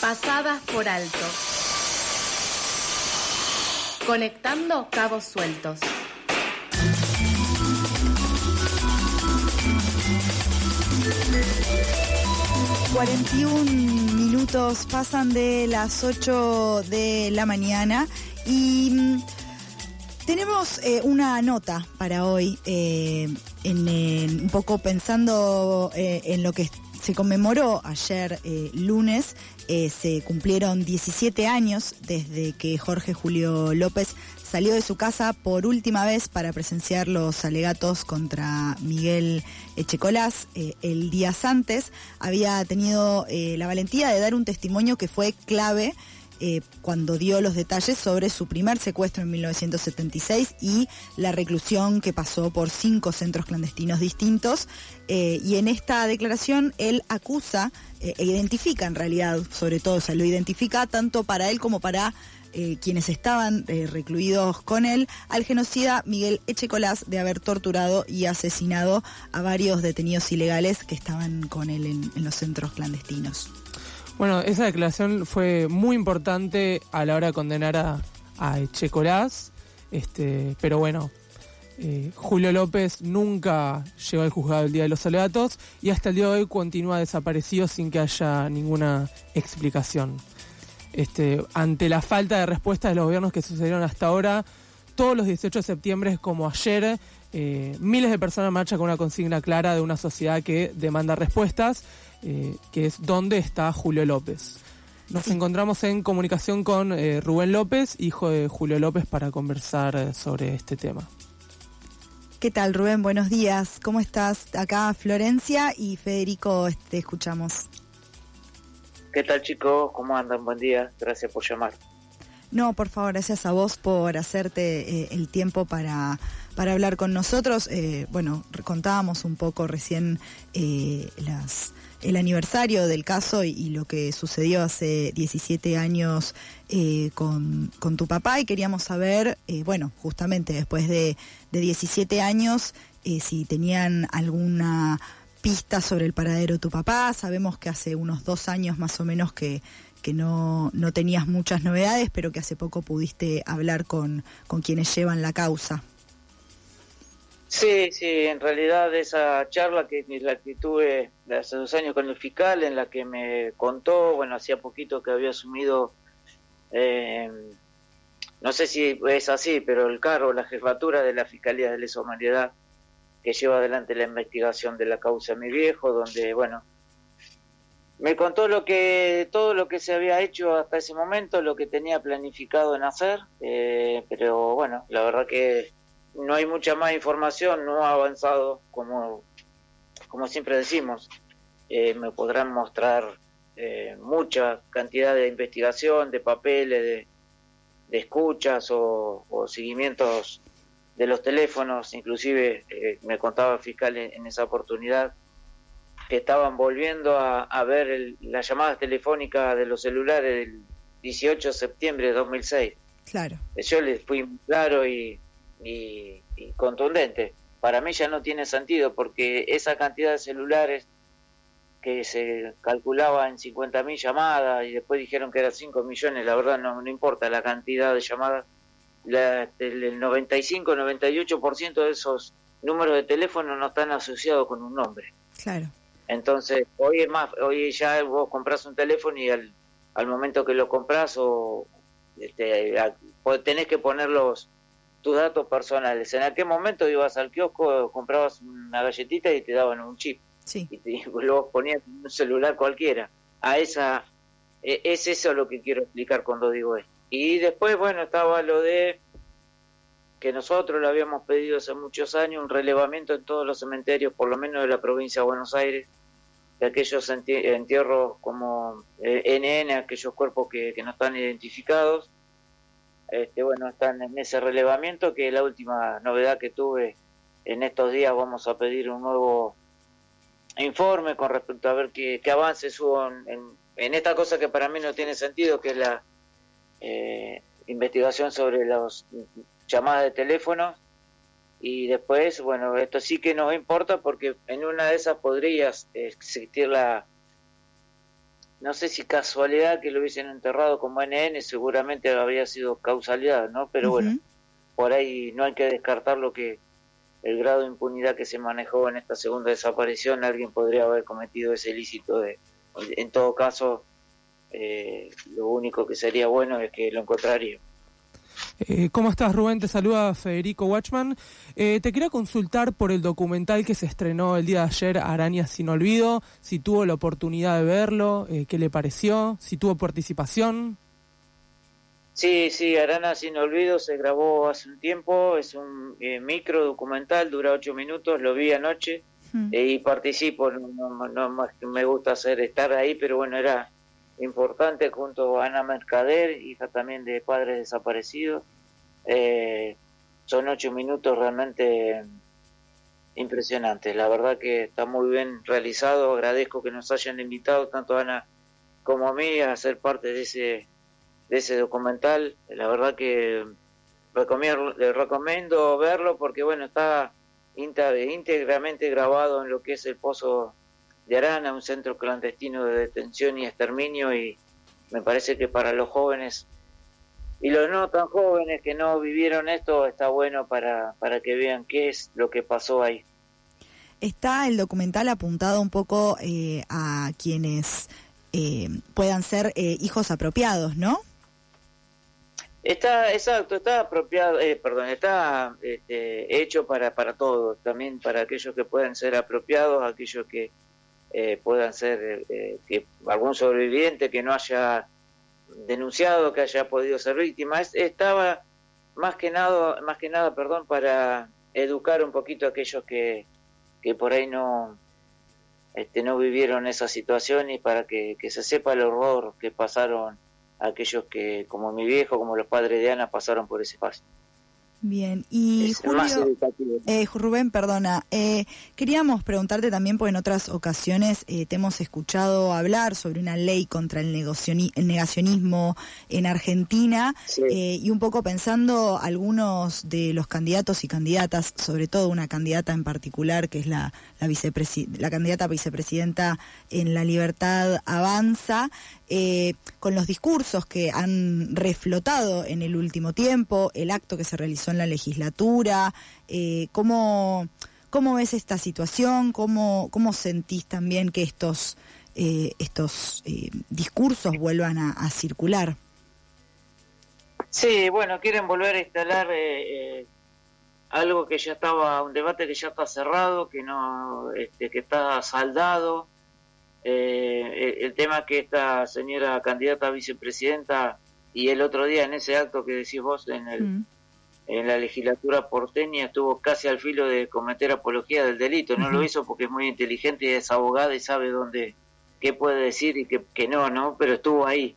Pasadas por alto. Conectando cabos sueltos. ...41 minutos pasan de las 8 de la mañana y mm, tenemos eh, una nota para hoy, eh, en, un poco pensando eh, en lo que se conmemoró ayer lunes, se cumplieron 17 años desde que Jorge Julio López salió de su casa por última vez para presenciar los alegatos contra Miguel Echecolás. el día antes había tenido la valentía de dar un testimonio que fue clave eh, cuando dio los detalles sobre su primer secuestro en 1976 y la reclusión que pasó por cinco centros clandestinos distintos. Eh, y en esta declaración él acusa eh, e identifica en realidad, sobre todo, se lo identifica tanto para él como para quienes estaban recluidos con él, al genocida Miguel Echecolás de haber torturado y asesinado a varios detenidos ilegales que estaban con él en los centros clandestinos. Bueno, esa declaración fue muy importante a la hora de condenar a, a Echecolás, este, pero bueno, eh, Julio López nunca llegó al juzgado el día de los alegatos y hasta el día de hoy continúa desaparecido sin que haya ninguna explicación. Este, ante la falta de respuesta de los gobiernos que sucedieron hasta ahora, todos los 18 de septiembre, como ayer, eh, miles de personas marchan con una consigna clara de una sociedad que demanda respuestas. Eh, que es ¿Dónde está Julio López? Nos encontramos en comunicación con eh, Rubén López, hijo de Julio López, para conversar eh, sobre este tema. ¿Qué tal, Rubén? Buenos días. ¿Cómo estás? Acá Florencia y Federico te escuchamos. ¿Qué tal, chicos? ¿Cómo andan? Buen día. Gracias por llamar. No, por favor, gracias a vos por hacerte el tiempo para, para hablar con nosotros. bueno, contábamos un poco recién las el aniversario del caso y, lo que sucedió hace 17 años eh, con, tu papá y queríamos saber, eh, bueno, justamente después de, 17 años, eh, si tenían alguna pista sobre el paradero de tu papá. Sabemos que hace unos dos años más o menos que, que no, no tenías muchas novedades, pero que hace poco pudiste hablar con, con quienes llevan la causa. Sí, sí, en realidad esa charla que la que tuve hace dos años con el fiscal, en la que me contó, bueno, hacía poquito que había asumido, eh, no sé si es así, pero el cargo, la jefatura de la Fiscalía de Lesa Humanidad, que lleva adelante la investigación de la causa de mi viejo, donde, bueno, me contó lo que todo lo que se había hecho hasta ese momento, lo que tenía planificado en hacer, eh, pero bueno, la verdad que no hay mucha más información, no ha avanzado como, como siempre decimos. Eh, me podrán mostrar eh, mucha cantidad de investigación, de papeles, de, escuchas o, seguimientos de los teléfonos, inclusive eh, me contaba el fiscal en, esa oportunidad que estaban volviendo a, ver las llamadas telefónicas de los celulares del 18 de septiembre de 2006. Claro. Yo les fui claro y y, contundente. Para mí ya no tiene sentido porque esa cantidad de celulares que se calculaba en 50.000 llamadas y después dijeron que eran 5 millones, la verdad no, no importa la cantidad de llamadas, la, el 95-98% de esos números de teléfono no están asociados con un nombre. Claro. Entonces, hoy es más, hoy ya vos compras un teléfono y al, al momento que lo compras o este, tenés que poner los, tus datos personales. En aquel momento ibas al kiosco, comprabas una galletita y te daban un chip. Sí. Y te, luego ponías un celular cualquiera. A esa e, es eso lo que quiero explicar cuando digo esto. Y después, bueno, estaba lo de que nosotros lo habíamos pedido hace muchos años, un relevamiento en todos los cementerios, por lo menos de la provincia de Buenos Aires, de aquellos entierros como eh, NN, aquellos cuerpos que, no están identificados, este, bueno, están en ese relevamiento, que la última novedad que tuve en estos días vamos a pedir un nuevo informe con respecto a ver qué, avances hubo en, esta cosa que para mí no tiene sentido, que es la eh, investigación sobre las llamadas de teléfono. Y después, bueno, esto sí que nos importa porque en una de esas podría existir la no sé si casualidad que lo hubiesen enterrado como NN, seguramente habría sido causalidad, ¿no? Pero bueno, por ahí no hay que descartar lo que el grado de impunidad que se manejó en esta segunda desaparición, alguien podría haber cometido ese ilícito. De, en todo caso, eh, lo único que sería bueno es que lo encontraría. Eh, ¿Cómo estás, Rubén? Te saluda Federico Watchman. Eh, te quería consultar por el documental que se estrenó el día de ayer, Arañas sin Olvido, si tuvo la oportunidad de verlo, qué le pareció, si tuvo participación. Sí, sí, Arana sin olvido se grabó hace un tiempo, es un eh, micro documental, dura ocho minutos, lo vi anoche eh, y participo, no, no, más que me gusta hacer estar ahí, pero bueno, era importante junto a Ana Mercader, hija también de padres desaparecidos. Eh, son ocho minutos realmente impresionantes, la verdad que está muy bien realizado, agradezco que nos hayan invitado tanto Ana como a mí a ser parte de ese de ese documental. La verdad que recomiendo, recomiendo verlo porque bueno, está íntegramente grabado en lo que es el Pozo de Arana, un centro clandestino de detención y exterminio y me parece que para los jóvenes y los no tan jóvenes que no vivieron esto está bueno para, para que vean qué es lo que pasó ahí. Está el documental apuntado un poco eh, a quienes eh, puedan ser eh, hijos apropiados, ¿no? Está, exacto, está apropiado, eh, perdón, está este, hecho para, para todos, también para aquellos que puedan ser apropiados, aquellos que eh, puedan ser, eh, que algún sobreviviente que no haya denunciado, que haya podido ser víctima. estaba más que nada, más que nada, perdón, para educar un poquito a aquellos que, que por ahí no, este, no vivieron esa situación y para que, que se sepa el horror que pasaron aquellos que, como mi viejo, como los padres de Ana, pasaron por ese paso. Bien, y Julio, eh, Rubén, perdona, eh, queríamos preguntarte también, porque en otras ocasiones eh, te hemos escuchado hablar sobre una ley contra el, negacionismo en Argentina y un poco pensando algunos de los candidatos y candidatas, sobre todo una candidata en particular que es la, la, la candidata vicepresidenta en La Libertad Avanza, con los discursos que han reflotado en el último tiempo, el acto que se realizó en la legislatura. Eh, ¿cómo, ¿Cómo ves esta situación? ¿Cómo, cómo sentís también que estos, eh, estos eh, discursos vuelvan a, circular? Sí, bueno, quieren volver a instalar eh, algo que ya estaba, un debate que ya está cerrado, que no, este, que está saldado. el tema que esta señora candidata a vicepresidenta y el otro día en ese acto que decís vos en el, mm en la legislatura porteña estuvo casi al filo de cometer apología del delito. No lo hizo porque es muy inteligente y es abogada y sabe dónde, qué puede decir y qué, no, ¿no? Pero estuvo ahí.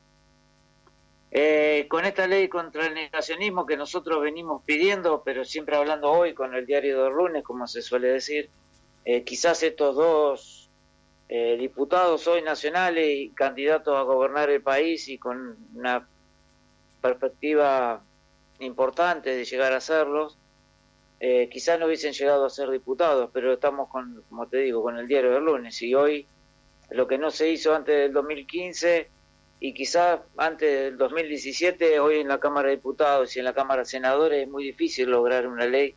Eh, con esta ley contra el negacionismo que nosotros venimos pidiendo, pero siempre hablando hoy con el diario de lunes, como se suele decir, eh, quizás estos dos eh, diputados hoy nacionales y candidatos a gobernar el país y con una perspectiva importante de llegar a serlos. Eh, quizás no hubiesen llegado a ser diputados, pero estamos con, como te digo, con el diario del lunes y hoy lo que no se hizo antes del 2015 y quizás antes del 2017, hoy en la Cámara de Diputados y en la Cámara de Senadores es muy difícil lograr una ley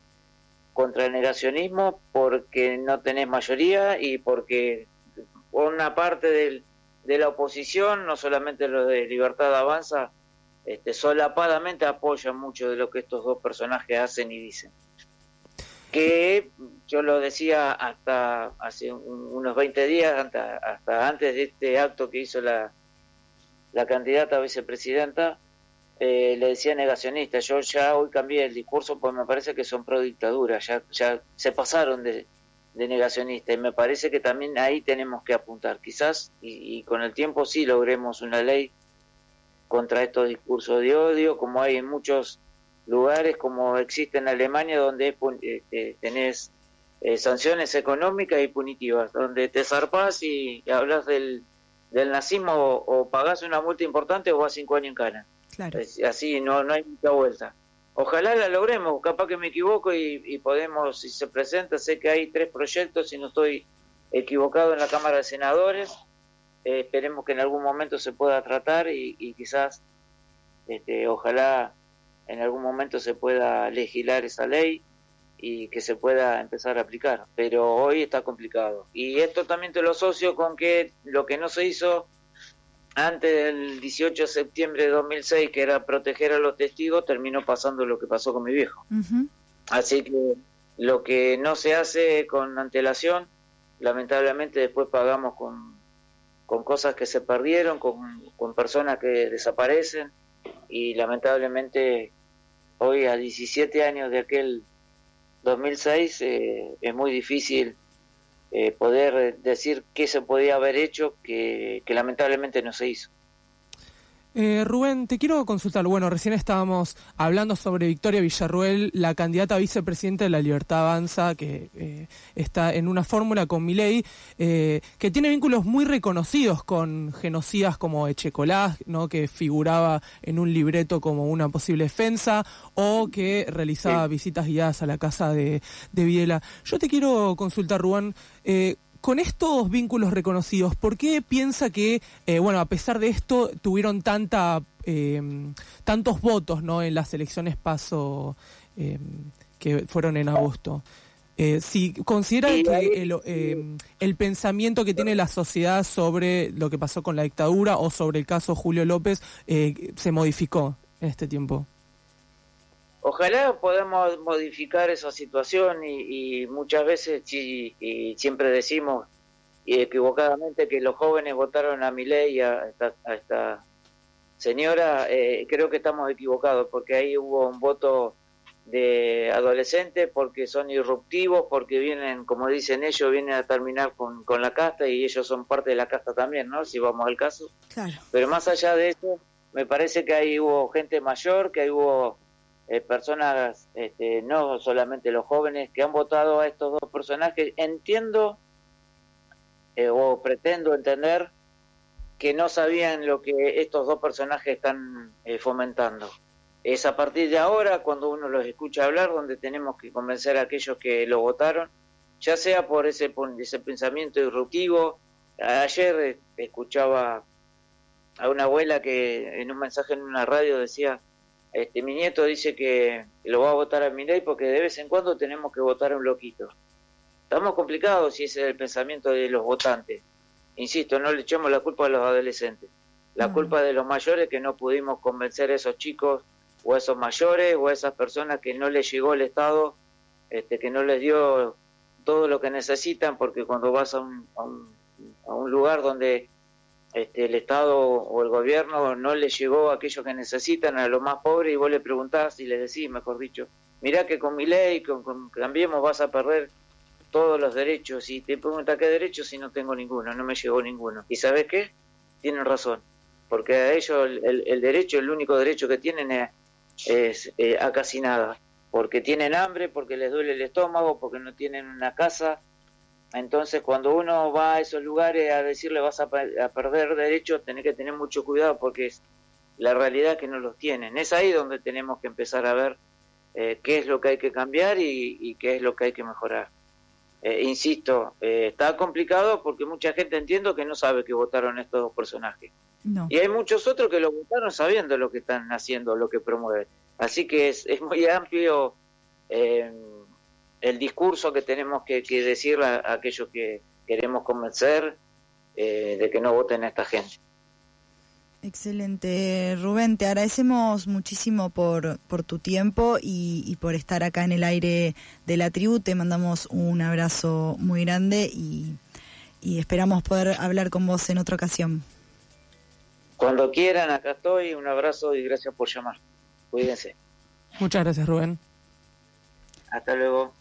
contra el negacionismo porque no tenés mayoría y porque una parte del, de la oposición, no solamente los de Libertad Avanza, este, solapadamente apoya mucho de lo que estos dos personajes hacen y dicen. Que yo lo decía hasta hace unos 20 días, hasta, antes de este acto que hizo la, la candidata a vicepresidenta, eh, le decía negacionista. Yo ya hoy cambié el discurso porque me parece que son pro dictadura, ya, ya se pasaron de, de negacionista y me parece que también ahí tenemos que apuntar. Quizás y, y con el tiempo sí logremos una ley contra estos discursos de odio, como hay en muchos lugares, como existe en Alemania, donde este, tenés eh, sanciones económicas y punitivas, donde te zarpás y, hablas del, del nazismo o, pagás una multa importante o vas cinco años en cana. Claro. así, no, no hay mucha vuelta. Ojalá la logremos, capaz que me equivoco y, y podemos, si se presenta, sé que hay tres proyectos, si no estoy equivocado, en la Cámara de Senadores, eh, esperemos que en algún momento se pueda tratar y, quizás, este, ojalá en algún momento se pueda legislar esa ley y que se pueda empezar a aplicar. Pero hoy está complicado. Y esto también te lo asocio con que lo que no se hizo antes del 18 de septiembre de 2006, que era proteger a los testigos, terminó pasando lo que pasó con mi viejo. Así que lo que no se hace con antelación, lamentablemente después pagamos con con cosas que se perdieron, con, con personas que desaparecen y lamentablemente hoy a 17 años de aquel 2006 eh, es muy difícil eh, poder decir qué se podía haber hecho que lamentablemente no se hizo. Eh, Rubén, te quiero consultar. Bueno, recién estábamos hablando sobre Victoria Villarruel, la candidata a vicepresidenta de la Libertad Avanza, que eh, está en una fórmula con Milei, eh, que tiene vínculos muy reconocidos con genocidas como Echecolás, ¿no? que figuraba en un libreto como una posible defensa, o que realizaba visitas guiadas a la casa de, de. Yo te quiero consultar, Rubén, eh, con estos vínculos reconocidos, ¿por qué piensa que, eh, bueno, a pesar de esto, tuvieron tanta, eh, tantos votos ¿no? en las elecciones paso eh, que fueron en agosto? si considera que el, el, pensamiento que tiene la sociedad sobre lo que pasó con la dictadura o sobre el caso Julio López se modificó en este tiempo. Ojalá podamos modificar esa situación y, muchas veces y, siempre decimos y equivocadamente que los jóvenes votaron a mi ley, a esta, a esta señora, eh, creo que estamos equivocados porque ahí hubo un voto de adolescentes porque son irruptivos, porque vienen, como dicen ellos, vienen a terminar con, con la casta y ellos son parte de la casta también, ¿no? Si vamos al caso. Pero más allá de eso, me parece que ahí hubo gente mayor, que ahí hubo eh, personas, este, no solamente los jóvenes, que han votado a estos dos personajes. Entiendo eh, o pretendo entender que no sabían lo que estos dos personajes están eh, fomentando. Es a partir de ahora, cuando uno los escucha hablar, donde tenemos que convencer a aquellos que lo votaron, ya sea por ese, por ese pensamiento disruptivo. Ayer escuchaba a una abuela que en un mensaje en una radio decía, este, mi nieto dice que lo va a votar a ley porque de vez en cuando tenemos que votar a un loquito. Estamos complicados si ese es el pensamiento de los votantes. Insisto, no le echemos la culpa a los adolescentes. La culpa de los mayores que no pudimos convencer a esos chicos o a esos mayores o a esas personas que no les llegó el Estado, este, que no les dio todo lo que necesitan, porque cuando vas a un, a un lugar donde este, el Estado o el gobierno no le llegó aquello que necesitan a los más pobres y vos le preguntás y le decís, mejor dicho, mirá que con mi ley, con, con Cambiemos vas a perder todos los derechos y te pregunta qué derechos si no tengo ninguno, no me llegó ninguno. ¿Y sabes qué? Tienen razón, porque a ellos el, derecho, el único derecho que tienen es, eh, a casi nada, porque tienen hambre, porque les duele el estómago, porque no tienen una casa, entonces, cuando uno va a esos lugares a decirle vas a, perder derechos, tenés que tener mucho cuidado porque es la realidad que no los tienen. Es ahí donde tenemos que empezar a ver eh, qué es lo que hay que cambiar y, qué es lo que hay que mejorar. Eh, insisto, eh, está complicado porque mucha gente entiendo que no sabe que votaron estos dos personajes. Y hay muchos otros que lo votaron sabiendo lo que están haciendo, lo que promueven. Así que es, es muy amplio el discurso que tenemos que, decir a, aquellos que queremos convencer eh, de que no voten a esta gente. Excelente, Rubén, te agradecemos muchísimo por, por tu tiempo y, por estar acá en el aire de la tribu. Te mandamos un abrazo muy grande y, y esperamos poder hablar con vos en otra ocasión. Cuando quieran, acá estoy. Un abrazo y gracias por llamar. Cuídense. Muchas gracias, Rubén. Hasta luego.